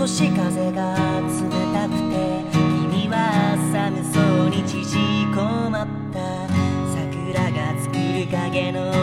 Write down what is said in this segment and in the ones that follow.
少し風が冷たくて君は寒そうに縮こまった。桜が作る影の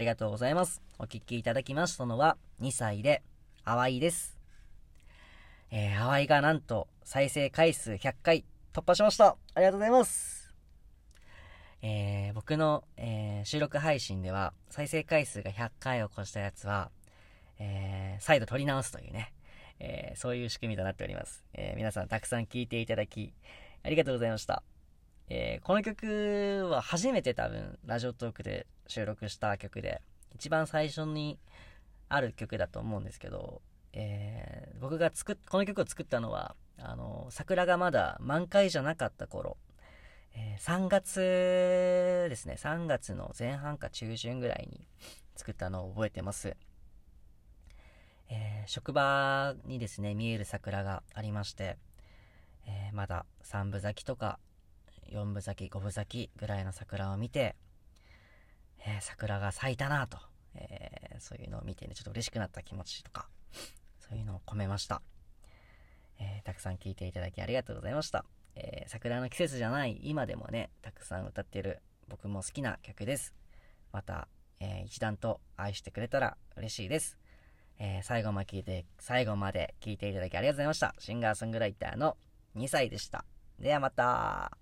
りがとうございます。お聴きいただきましたのは、2歳で、淡いです。えー、淡いがなんと、再生回数100回突破しましたありがとうございますえー、僕の、えー、収録配信では、再生回数が100回を超したやつは、えー、再度撮り直すというね、えー、そういう仕組みとなっております。えー、皆さんたくさん聴いていただき、ありがとうございました。えーこの曲は初めて多分ラジオトークで収録した曲で一番最初にある曲だと思うんですけど、えー僕が作っこの曲を作ったのはあの桜がまだ満開じゃなかった頃、えー3月ですね。3月の前半か中旬ぐらいに作ったのを覚えてます、えー職場にですね見える桜がありまして、えーまだ3分咲きとか4分咲き5分咲きぐらいの桜を見て、えー桜が咲いたなと、えーそういうのを見てねちょっと嬉しくなった気持ちとかそういうのを込めました、えーたくさん聴いていただきありがとうございました、え桜の季節じゃない今でもねたくさん歌ってる僕も好きな曲ですまた、え一段と愛してくれたら嬉しいですえ最後まで聞いて、最後まで聞いていただきありがとうございました。シンガーソングライターの2歳でした。ではまた。